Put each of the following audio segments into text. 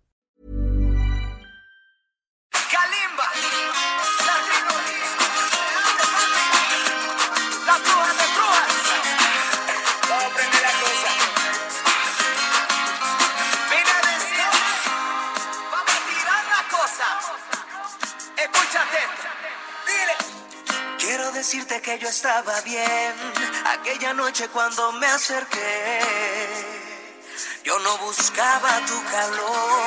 Kalimba, decirte que yo estaba bien aquella noche cuando me acerqué. Yo no buscaba tu calor.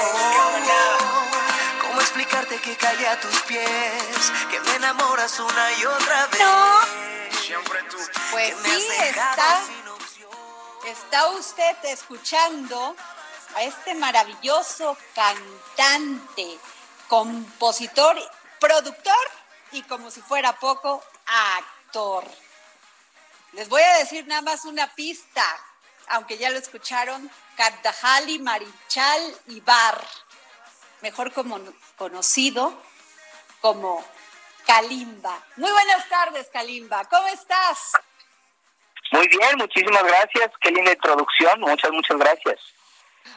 ¿Cómo explicarte que caí a tus pies? Que me enamoras una y otra vez. Siempre tú. Pues sí, está. Está usted escuchando a este maravilloso cantante, compositor, productor y como si fuera poco, actor. Les voy a decir nada más una pista, aunque ya lo escucharon, Kardahali Marichal Ibar, mejor como conocido como Kalimba. Muy buenas tardes, Kalimba. ¿Cómo estás? Muy bien, muchísimas gracias. Qué linda introducción. Muchas, muchas gracias.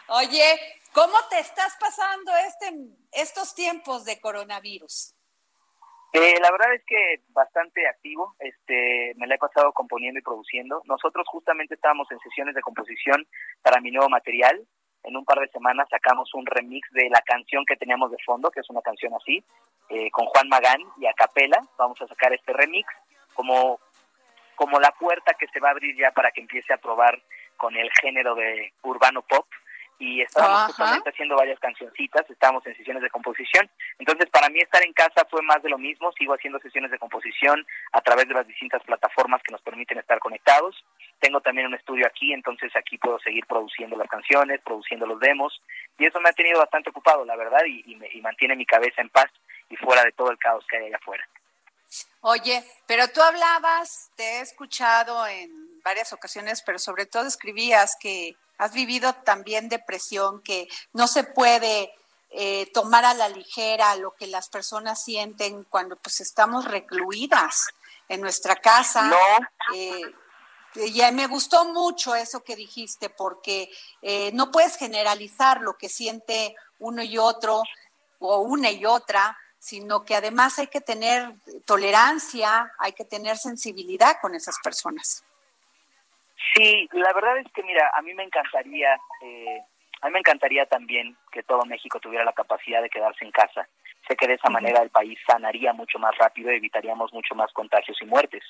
Oye, ¿cómo te estás pasando este, estos tiempos de coronavirus? Eh, la verdad es que bastante activo. Este, me la he pasado componiendo y produciendo. Nosotros justamente estábamos en sesiones de composición para mi nuevo material. En un par de semanas sacamos un remix de la canción que teníamos de fondo, que es una canción así, eh, con Juan Magán y a capela. Vamos a sacar este remix como como la puerta que se va a abrir ya para que empiece a probar con el género de urbano pop y estábamos Ajá. justamente haciendo varias cancioncitas, estábamos en sesiones de composición. Entonces, para mí estar en casa fue más de lo mismo, sigo haciendo sesiones de composición a través de las distintas plataformas que nos permiten estar conectados. Tengo también un estudio aquí, entonces aquí puedo seguir produciendo las canciones, produciendo los demos y eso me ha tenido bastante ocupado, la verdad, y, y me- y mantiene mi cabeza en paz y fuera de todo el caos que hay allá afuera. Oye, pero tú hablabas, te he escuchado en varias ocasiones, pero sobre todo escribías que has vivido también depresión, que no se puede eh, tomar a la ligera lo que las personas sienten cuando pues estamos recluidas en nuestra casa. No, Eh, y me gustó mucho eso que dijiste, porque eh, no puedes generalizar lo que siente uno y otro o una y otra, sino que además hay que tener tolerancia, hay que tener sensibilidad con esas personas. Sí, la verdad es que mira, a mí me encantaría, eh, a mí me encantaría también que todo México tuviera la capacidad de quedarse en casa. Sé que de esa manera el país sanaría mucho más rápido y evitaríamos mucho más contagios y muertes.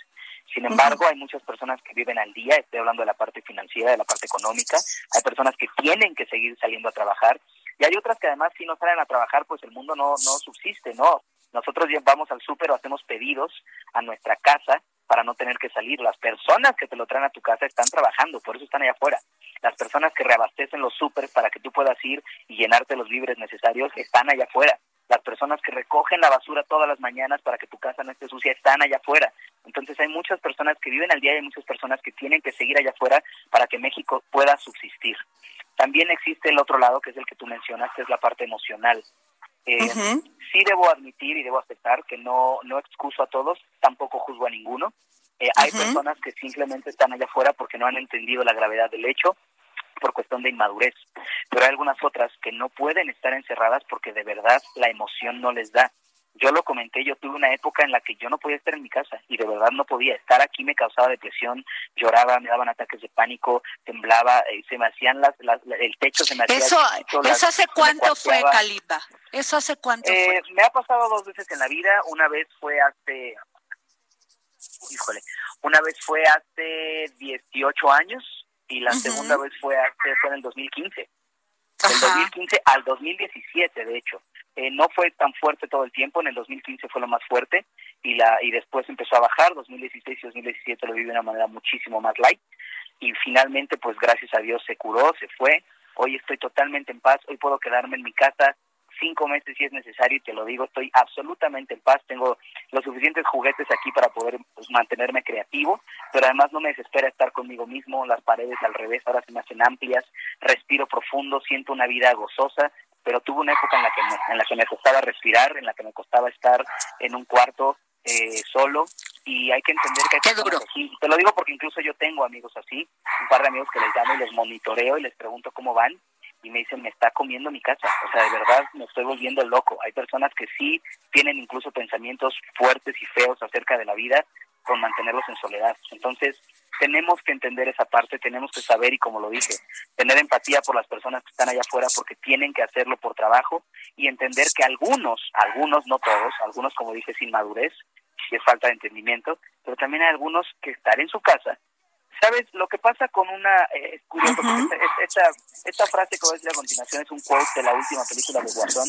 Sin embargo, hay muchas personas que viven al día, estoy hablando de la parte financiera, de la parte económica, hay personas que tienen que seguir saliendo a trabajar y hay otras que además si no salen a trabajar, pues el mundo no, no subsiste, ¿no? Nosotros vamos al súper o hacemos pedidos a nuestra casa para no tener que salir. Las personas que te lo traen a tu casa están trabajando, por eso están allá afuera. Las personas que reabastecen los súper para que tú puedas ir y llenarte los víveres necesarios están allá afuera. Las personas que recogen la basura todas las mañanas para que tu casa no esté sucia están allá afuera. Entonces hay muchas personas que viven al día y hay muchas personas que tienen que seguir allá afuera para que México pueda subsistir. También existe el otro lado, que es el que tú mencionas, que es la parte emocional. Eh. Sí debo admitir y debo aceptar que no, no excuso a todos, tampoco juzgo a ninguno. Eh, hay personas que simplemente están allá afuera porque no han entendido la gravedad del hecho por cuestión de inmadurez. Pero hay algunas otras que no pueden estar encerradas porque de verdad la emoción no les da. Yo lo comenté, yo tuve una época en la que yo no podía estar en mi casa y de verdad no podía. Estar aquí me causaba depresión, lloraba, me daban ataques de pánico, temblaba, eh, se me hacían las, las- el techo se me hacía Eso, las- ¿eso hace cuánto fue. Kalimba? ¿Eso hace cuánto Eh, fue? me ha pasado dos veces en la vida. Una vez fue hace. Híjole. Una vez fue hace 18 años y la segunda vez fue hace fue en el 2015. Del Ajá. 2015 al 2017, de hecho. Eh, no fue tan fuerte todo el tiempo. En el 2015 fue lo más fuerte y la y después empezó a bajar. 2016 y 2017 lo viví de una manera muchísimo más light y finalmente, pues gracias a Dios se curó, se fue. hoy estoy totalmente en paz, hoy puedo quedarme en mi casa cinco meses si es necesario y te lo digo, estoy absolutamente en paz, tengo los suficientes juguetes aquí para poder pues, mantenerme creativo, pero además no me desespera estar conmigo mismo, las paredes al revés ahora se me hacen amplias, respiro profundo, siento una vida gozosa, pero tuve una época en la que me, en la que me costaba respirar, en la que me costaba estar en un cuarto eh, solo y hay que entender que hay Qué duro. así. Te lo digo porque incluso yo tengo amigos así, un par de amigos que les llamo y les monitoreo y les pregunto cómo van y me dicen, me está comiendo mi casa. O sea, de verdad me estoy volviendo loco. Hay personas que sí tienen incluso pensamientos fuertes y feos acerca de la vida con mantenerlos en soledad. Entonces, tenemos que entender esa parte, tenemos que saber y como lo dije, tener empatía por las personas que están allá afuera porque tienen que hacerlo por trabajo y entender que algunos, algunos, no todos, algunos como dije sin madurez, si es falta de entendimiento, pero también hay algunos que estar en su casa ¿Sabes? Lo que pasa con una... Eh, es curioso, porque esta, esta, esta, frase que voy a decir a continuación es un quote de la última película de Guasón.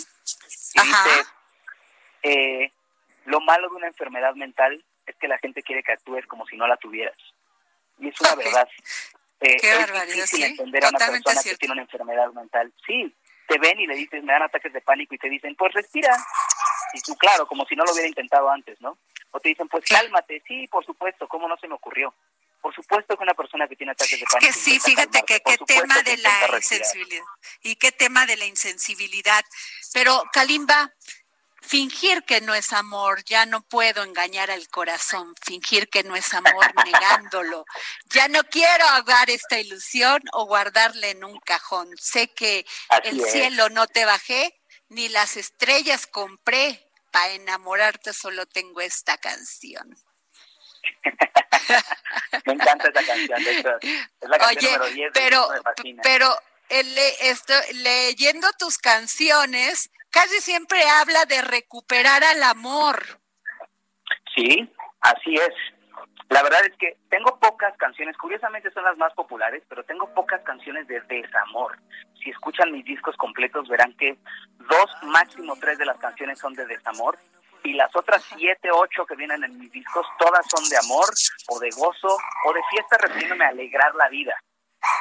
Y dice, eh, lo malo de una enfermedad mental es que la gente quiere que actúes como si no la tuvieras. Y es una verdad. Eh, Qué es difícil entender a una persona que tiene una enfermedad mental. Sí, te ven y le dices, me dan ataques de pánico y te dicen, pues respira. Y tú, claro, como si no lo hubiera intentado antes, ¿no? O te dicen, pues cálmate. Sí, por supuesto, ¿cómo no se me ocurrió? Por supuesto que una persona que tiene ataques de pánico. Que sí, fíjate que qué tema de la insensibilidad. Y qué tema de la insensibilidad. Pero, Kalimba, fingir que no es amor, ya no puedo engañar al corazón, fingir que no es amor negándolo. Ya no quiero ahogar esta ilusión o guardarla en un cajón. Sé que el cielo no te bajé, ni las estrellas compré. Para enamorarte solo tengo esta canción. me encanta esa canción, de hecho, es la canción número 10 pero, pero esto, leyendo tus canciones, casi siempre habla de recuperar al amor. Sí, así es. La verdad es que tengo pocas canciones, curiosamente son las más populares, pero tengo pocas canciones de desamor. Si escuchan mis discos completos verán que dos, máximo tres de las canciones son de desamor y las otras siete, ocho que vienen en mis discos, todas son de amor o de gozo o de fiesta, refiriéndome a alegrar la vida.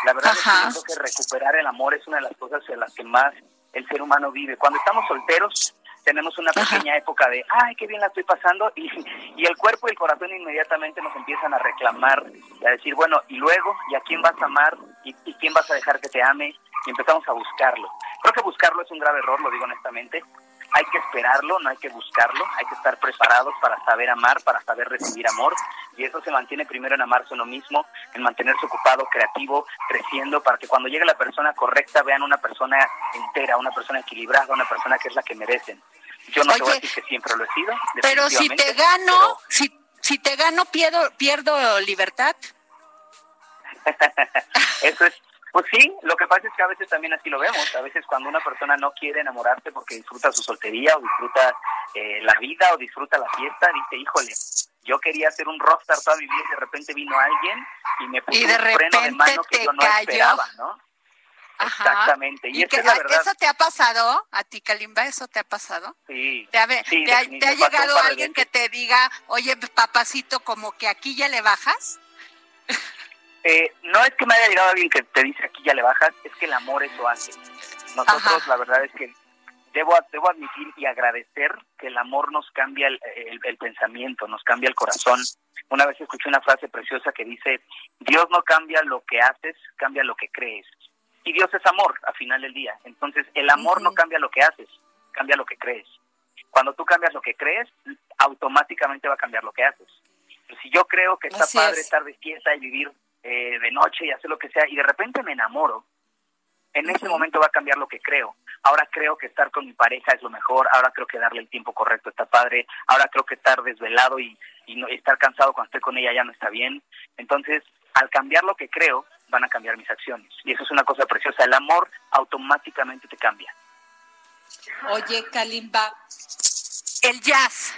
La verdad es que, que recuperar el amor es una de las cosas en las que más el ser humano vive. Cuando estamos solteros, tenemos una pequeña época de, ay, qué bien la estoy pasando, y, y el cuerpo y el corazón inmediatamente nos empiezan a reclamar y a decir, bueno, y luego, ¿y a quién vas a amar? ¿Y, y quién vas a dejar que te ame? Y empezamos a buscarlo. Creo que buscarlo es un grave error, lo digo honestamente, hay que esperarlo, no hay que buscarlo, hay que estar preparados para saber amar, para saber recibir amor, y eso se mantiene primero en amarse uno mismo, en mantenerse ocupado, creativo, creciendo, para que cuando llegue la persona correcta vean una persona entera, una persona equilibrada, una persona que es la que merecen. Yo no te voy a decir que siempre lo he sido. Pero si te gano, si, si te gano, pierdo, pierdo libertad. eso es pues sí, lo que pasa es que a veces también así lo vemos. A veces cuando una persona no quiere enamorarse porque disfruta su soltería o disfruta eh, la vida o disfruta la fiesta, dice, híjole, yo quería ser un rockstar toda mi vida y de repente vino alguien y me puso un freno de mano que yo no esperaba, ¿no? Exactamente. Y, ¿Eso te ha pasado a ti, Kalimba? ¿Eso te ha pasado? Sí. ¿Te ha, llegado alguien que te diga, oye, papacito, como que aquí ya le bajas? Eh, no es que me haya llegado alguien que te dice aquí ya le bajas, es que el amor eso hace. Nosotros la verdad es que debo, debo admitir y agradecer que el amor nos cambia el, pensamiento, nos cambia el corazón. Una vez escuché una frase preciosa que dice, Dios no cambia lo que haces, cambia lo que crees. Y Dios es amor a final del día. Entonces el amor no cambia lo que haces, cambia lo que crees. Cuando tú cambias lo que crees, automáticamente va a cambiar lo que haces. si yo creo que está padre estar de fiesta y vivir eh, de noche y hacer lo que sea, y de repente me enamoro, en ese momento va a cambiar lo que creo. Ahora creo que estar con mi pareja es lo mejor, ahora creo que darle el tiempo correcto está padre, ahora creo que estar desvelado y, y no, estar cansado cuando estoy con ella ya no está bien. Entonces, al cambiar lo que creo, van a cambiar mis acciones. Y eso es una cosa preciosa. El amor automáticamente te cambia. Oye, Kalimba, el jazz.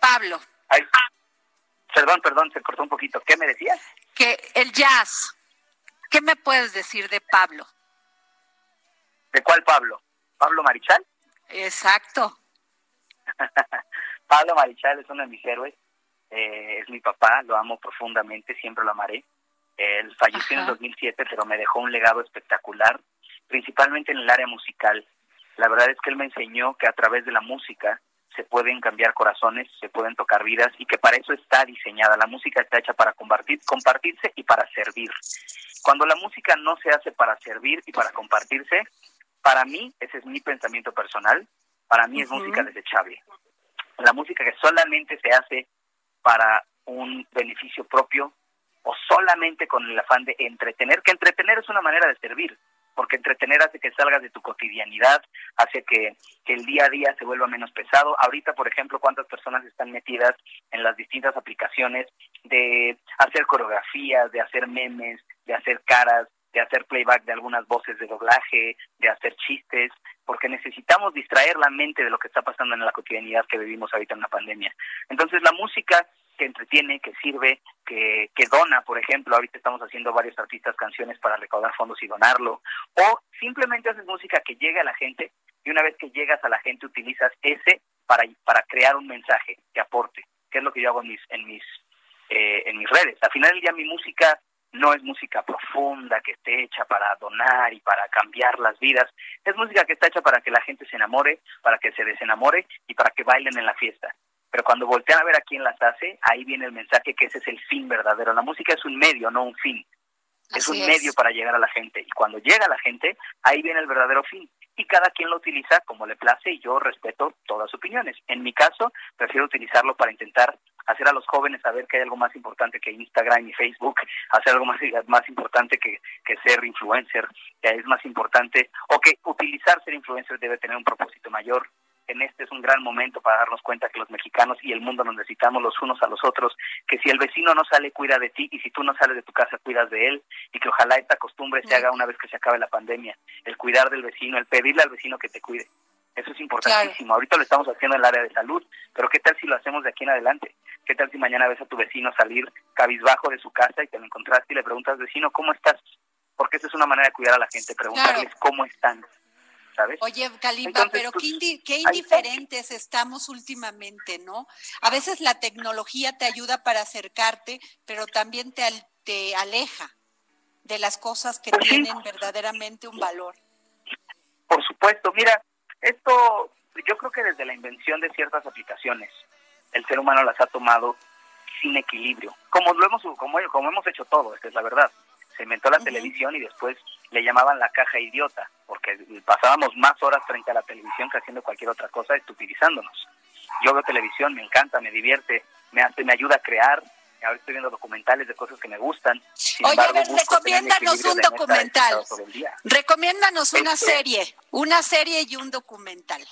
Pablo. Perdón, perdón, se cortó un poquito. ¿Qué me decías? Que el jazz. ¿Qué me puedes decir de Pablo? ¿De cuál Pablo? ¿Pablo Marichal? Exacto. Pablo Marichal es uno de mis héroes. Eh, es mi papá, lo amo profundamente, siempre lo amaré. Él falleció en el 2007, pero me dejó un legado espectacular, principalmente en el área musical. La verdad es que él me enseñó que a través de la música se pueden cambiar corazones, se pueden tocar vidas y que para eso está diseñada. La música está hecha para compartir, compartirse y para servir. Cuando la música no se hace para servir y para compartirse, para mí, ese es mi pensamiento personal, para mí es música desechable. La música que solamente se hace para un beneficio propio o solamente con el afán de entretener, que entretener es una manera de servir, porque entretener hace que salgas de tu cotidianidad, hace que, el día a día se vuelva menos pesado. Ahorita, por ejemplo, cuántas personas están metidas en las distintas aplicaciones de hacer coreografías, de hacer memes, de hacer caras, de hacer playback de algunas voces de doblaje, de hacer chistes, porque necesitamos distraer la mente de lo que está pasando en la cotidianidad que vivimos ahorita en la pandemia. Entonces la música que entretiene, que sirve, que, que dona, por ejemplo, ahorita estamos haciendo varios artistas canciones para recaudar fondos y donarlo, o simplemente haces música que llegue a la gente y una vez que llegas a la gente utilizas ese para, para crear un mensaje que aporte, que es lo que yo hago en mis, en mis, eh, en mis redes. Al final del día mi música no es música profunda que esté hecha para donar y para cambiar las vidas, es música que está hecha para que la gente se enamore, para que se desenamore y para que bailen en la fiesta. Pero cuando voltean a ver a quién las hace, ahí viene el mensaje que ese es el fin verdadero. La música es un medio, no un fin. Es un medio para llegar a la gente. Y cuando llega a la gente, ahí viene el verdadero fin. Y cada quien lo utiliza como le place y yo respeto todas las opiniones. En mi caso, prefiero utilizarlo para intentar hacer a los jóvenes saber que hay algo más importante que Instagram y Facebook, hacer algo más, más importante que, que ser influencer, que es más importante, o que utilizar ser influencer debe tener un propósito mayor, en este es un gran momento para darnos cuenta que los mexicanos y el mundo nos necesitamos los unos a los otros, que si el vecino no sale, cuida de ti, y si tú no sales de tu casa, cuidas de él, y que ojalá esta costumbre se haga una vez que se acabe la pandemia, el cuidar del vecino, el pedirle al vecino que te cuide. Eso es importantísimo. Ahorita lo estamos haciendo en el área de salud, pero ¿qué tal si lo hacemos de aquí en adelante? ¿Qué tal si mañana ves a tu vecino salir cabizbajo de su casa y te lo encontraste y le preguntas, vecino, ¿cómo estás? Porque esa es una manera de cuidar a la gente, preguntarles cómo están. Oye, Kalimba, pero pues, qué, indiferentes estamos últimamente, ¿no? A veces la tecnología te ayuda para acercarte, pero también te, te aleja de las cosas que pues tienen verdaderamente un valor. Por supuesto, mira, esto yo creo que desde la invención de ciertas aplicaciones, el ser humano las ha tomado sin equilibrio, como lo hemos como, como hemos hecho todo, esta es la verdad. Se inventó la televisión y después le llamaban la caja idiota, porque pasábamos más horas frente a la televisión que haciendo cualquier otra cosa, estupidizándonos. Yo veo televisión, me encanta, me divierte, me hace, me ayuda a crear. Ahora estoy viendo documentales de cosas que me gustan. Oye, a ver, recomiéndanos un documental. Recomiéndanos una este serie, una serie y un documental.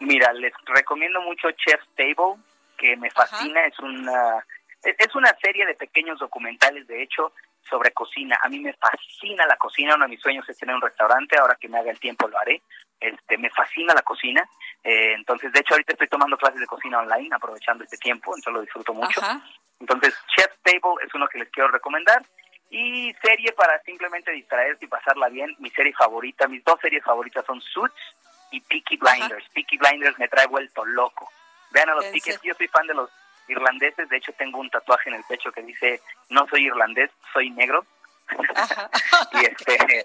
Mira, les recomiendo mucho Chef Table, que me fascina, es una es una serie de pequeños documentales, de hecho, sobre cocina. A mí me fascina la cocina, uno de mis sueños es tener un restaurante, ahora que me haga el tiempo lo haré. Este, me fascina la cocina, eh, entonces de hecho ahorita estoy tomando clases de cocina online, aprovechando este tiempo, entonces lo disfruto mucho. Entonces Chef Table es uno que les quiero recomendar. Y serie para simplemente distraerse y pasarla bien, mi serie favorita, mis dos series favoritas son Suits y Peaky Blinders. Peaky Blinders me trae vuelto loco. Vean a los tickets, yo soy fan de los irlandeses. De hecho, tengo un tatuaje en el pecho que dice, no soy irlandés, soy negro. y este,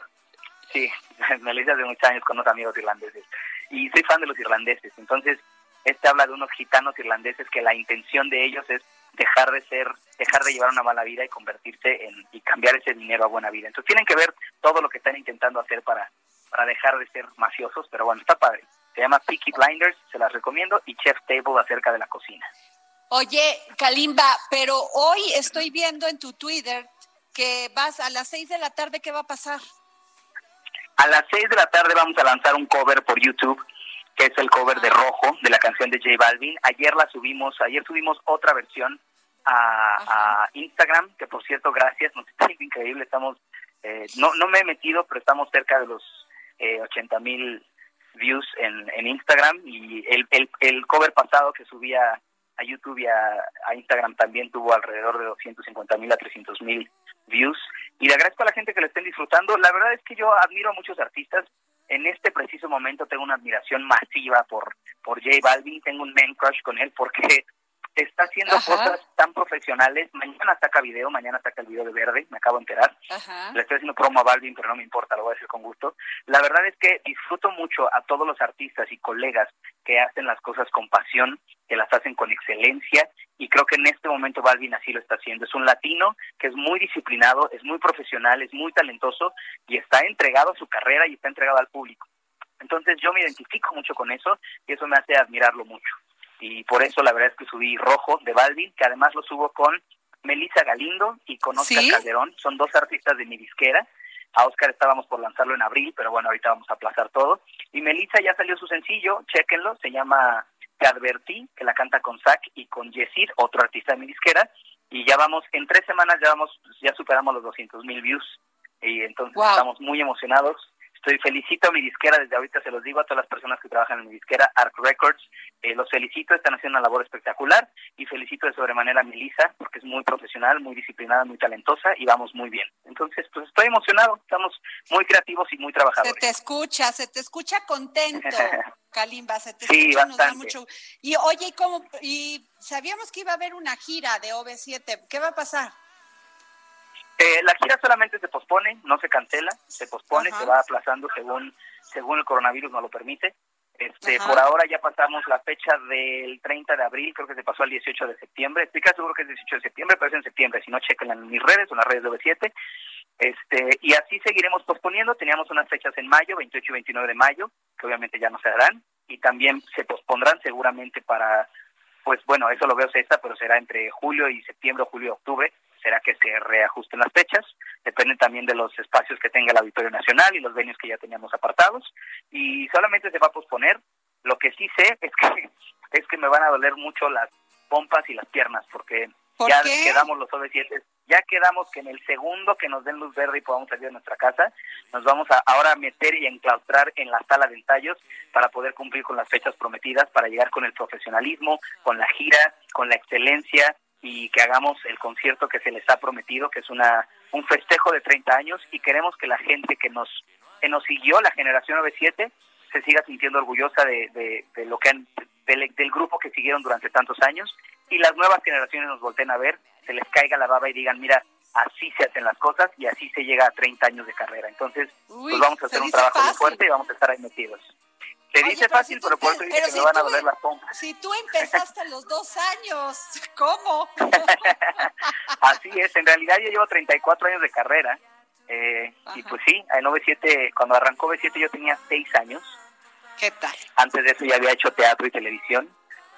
sí, me lo hice hace muchos años con unos amigos irlandeses. Y soy fan de los irlandeses. Entonces, este habla de unos gitanos irlandeses que la intención de ellos es dejar de ser, dejar de llevar una mala vida y convertirse en, y cambiar ese dinero a buena vida. Entonces tienen que ver todo lo que están intentando hacer para, para dejar de ser mafiosos, pero bueno, está padre. Se llama Peaky Blinders, se las recomiendo, y Chef Table acerca de la cocina. Oye, Kalimba, pero hoy estoy viendo en tu Twitter que vas a las seis de la tarde, ¿qué va a pasar? A las seis de la tarde vamos a lanzar un cover por YouTube, que es el cover de Rojo, de la canción de J Balvin. Ayer la subimos, ayer subimos otra versión a, Instagram, que por cierto, gracias, nos está increíble, estamos, eh, no, no me he metido, pero estamos cerca de los eh, 80 mil views en, en Instagram y el, el, el cover pasado que subía a YouTube y a, Instagram también tuvo alrededor de 250 mil a 300 mil views. Y le agradezco a la gente que lo estén disfrutando. La verdad es que yo admiro a muchos artistas. En este preciso momento tengo una admiración masiva por, por J Balvin. Tengo un man crush con él porque está haciendo cosas tan profesionales. Mañana saca video, mañana saca el video de Verde, me acabo de enterar. Le estoy haciendo promo a Balvin, pero no me importa, lo voy a decir con gusto. La verdad es que disfruto mucho a todos los artistas y colegas que hacen las cosas con pasión, que las hacen con excelencia, y creo que en este momento Balvin así lo está haciendo. Es un latino que es muy disciplinado, es muy profesional, es muy talentoso y está entregado a su carrera y está entregado al público. Entonces yo me identifico mucho con eso y eso me hace admirarlo mucho y por eso la verdad es que subí Rojo de Balvin, que además lo subo con Melissa Galindo y con Oscar Calderón, son dos artistas de mi disquera. A Oscar estábamos por lanzarlo en abril, pero bueno, ahorita vamos a aplazar todo. Y Melissa ya salió su sencillo, chéquenlo, se llama Te Advertí, que la canta con Zach y con Yesid, otro artista de mi disquera. Y ya vamos, en tres semanas ya vamos, ya superamos los 200 mil views. Y entonces estamos muy emocionados Estoy felicito a mi disquera, desde ahorita se los digo a todas las personas que trabajan en mi disquera, Arc Records, eh, los felicito, están haciendo una labor espectacular y felicito de sobremanera a Melissa porque es muy profesional, muy disciplinada, muy talentosa y vamos muy bien. Entonces, pues estoy emocionado, estamos muy creativos y muy trabajadores. Se te escucha, se te escucha contento, Kalimba, se te escucha, nos da mucho. Y oye, ¿y cómo? Y sabíamos que iba a haber una gira de OV7, ¿qué va a pasar? Eh, la gira solamente se pospone, no se cancela, se pospone, se va aplazando según según el coronavirus no lo permite. Este, por ahora ya pasamos la fecha del 30 de abril, creo que se pasó al 18 de septiembre. Estoy casi seguro que es 18 de septiembre, pero es en septiembre. Si no, chequen en mis redes o en las redes de V7. Este, y así seguiremos posponiendo. Teníamos unas fechas en mayo, 28 y 29 de mayo, que obviamente ya no se darán. Y también se pospondrán seguramente para, pues bueno, eso lo veo esta, pero será entre julio y septiembre, julio y octubre será que se reajusten las fechas, depende también de los espacios que tenga el Auditorio Nacional y los venues que ya teníamos apartados, y solamente se va a posponer. Lo que sí sé es que es que me van a doler mucho las pompas y las piernas, porque ya quedamos los OV7, ya quedamos que en el segundo que nos den luz verde y podamos salir de nuestra casa, nos vamos a ahora meter y enclaustrar en la sala de ensayos para poder cumplir con las fechas prometidas, para llegar con el profesionalismo, con la gira, con la excelencia y que hagamos el concierto que se les ha prometido, que es una un festejo de 30 años y queremos que la gente que nos que nos siguió, la generación 97, se siga sintiendo orgullosa de, de, lo que han, del, del, grupo que siguieron durante tantos años y las nuevas generaciones nos volteen a ver, se les caiga la baba y digan, mira, así se hacen las cosas y así se llega a 30 años de carrera. Entonces, pues vamos a hacer un trabajo muy fuerte y vamos a estar ahí metidos. Te dice fácil, pero por eso dice que me van a doler las pompas. Si tú empezaste a los dos años, ¿cómo? Así es, en realidad yo llevo 34 años de carrera. Eh, y pues sí, en OV7, cuando arrancó OV7 yo tenía 6 años. ¿Qué tal? Antes de eso ya había hecho teatro y televisión.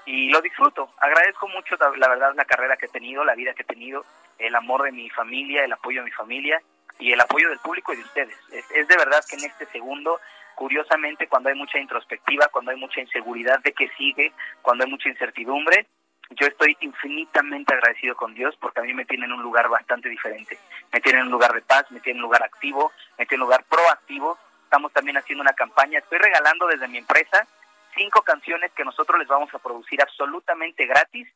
Y lo disfruto. Agradezco mucho, la verdad, la carrera que he tenido, la vida que he tenido, el amor de mi familia, el apoyo de mi familia y el apoyo del público y de ustedes. es de verdad que en este segundo curiosamente cuando hay mucha introspectiva, cuando hay mucha inseguridad de qué sigue, cuando hay mucha incertidumbre, yo estoy infinitamente agradecido con Dios porque a mí me tiene en un lugar bastante diferente. Me tiene en un lugar de paz, me tiene en un lugar activo, me tiene en un lugar proactivo. Estamos también haciendo una campaña. Estoy regalando desde mi empresa cinco canciones que nosotros les vamos a producir absolutamente gratis.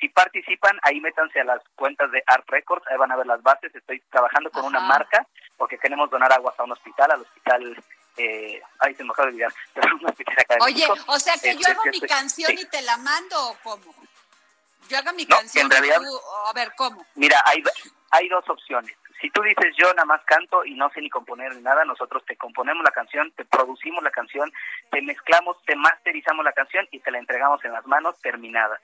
Si participan, ahí métanse a las cuentas de Art Records, ahí van a ver las bases. Estoy trabajando con una marca porque queremos donar aguas a un hospital, al hospital eh, ay, se me acaba de olvidar, Oye, o sea que yo hago mi canción y te la mando o cómo? Yo hago mi canción en realidad, a ver, ¿cómo? Mira, hay, hay dos opciones. Si tú dices yo nada más canto y no sé ni componer ni nada, nosotros te componemos la canción, te producimos la canción, te mezclamos, te masterizamos la canción y te la entregamos en las manos terminada.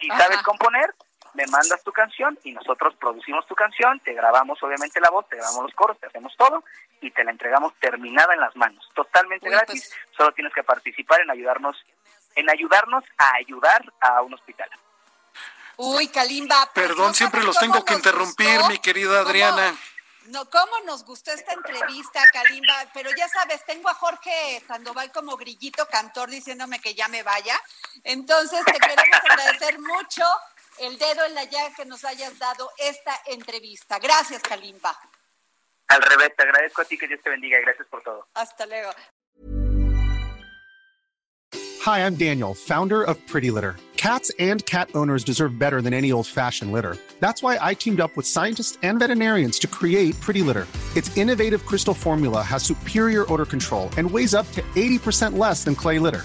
Si sabes componer, me mandas tu canción y nosotros producimos tu canción, te grabamos obviamente la voz, te grabamos los coros, te hacemos todo y te la entregamos terminada en las manos, totalmente gratis. Pues. Solo tienes que participar en ayudarnos, en ayudarnos a ayudar a un hospital. Uy, Kalimba. Pues, Perdón, siempre los tengo que interrumpir, mi querida Adriana. No, ¿Cómo nos gustó esta entrevista, Kalimba? Pero ya sabes, tengo a Jorge Sandoval como grillito cantor diciéndome que ya me vaya. Entonces, te queremos agradecer mucho el dedo en la llaga que nos hayas dado esta entrevista. Gracias, Kalimba. Al revés, te agradezco a ti, que Dios te bendiga. y Gracias por todo. Hasta luego. Hi, I'm Daniel, founder of Pretty Litter. Cats and cat owners deserve better than any old-fashioned litter. That's why I teamed up with scientists and veterinarians to create Pretty Litter. Its innovative crystal formula has superior odor control and weighs up to 80% less than clay litter.